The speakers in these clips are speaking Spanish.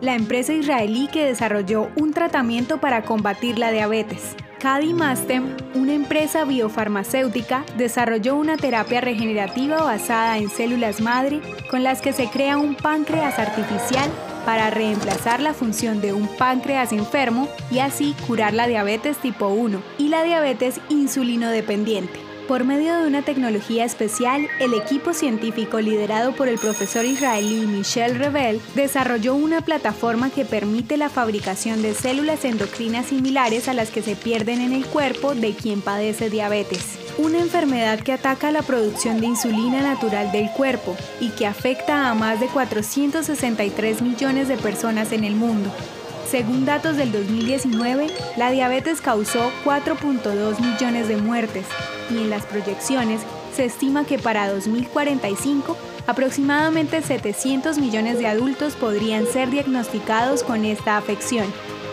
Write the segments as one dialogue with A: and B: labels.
A: la empresa israelí que desarrolló un tratamiento para combatir la diabetes. Cadimastem, una empresa biofarmacéutica, desarrolló una terapia regenerativa basada en células madre con las que se crea un páncreas artificial para reemplazar la función de un páncreas enfermo y así curar la diabetes tipo 1 y la diabetes insulino dependiente. Por medio de una tecnología especial, el equipo científico liderado por el profesor israelí Michel Revel desarrolló una plataforma que permite la fabricación de células endocrinas similares a las que se pierden en el cuerpo de quien padece diabetes una enfermedad que ataca la producción de insulina natural del cuerpo y que afecta a más de 463 millones de personas en el mundo. Según datos del 2019, la diabetes causó 4.2 millones de muertes y en las proyecciones se estima que para 2045 aproximadamente 700 millones de adultos podrían ser diagnosticados con esta afección.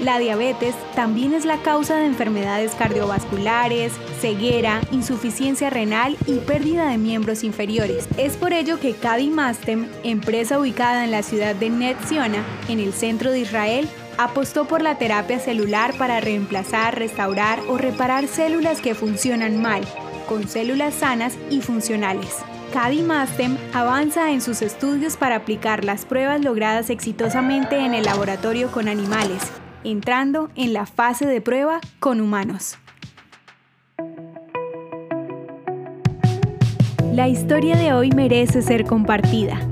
A: La diabetes también es la causa de enfermedades cardiovasculares, ceguera, insuficiencia renal y pérdida de miembros inferiores. Es por ello que Cadimastem, empresa ubicada en la ciudad de Netziona, en el centro de Israel, apostó por la terapia celular para reemplazar, restaurar o reparar células que funcionan mal, con células sanas y funcionales. Cadimastem avanza en sus estudios para aplicar las pruebas logradas exitosamente en el laboratorio con animales, entrando en la fase de prueba con humanos. La historia de hoy merece ser compartida.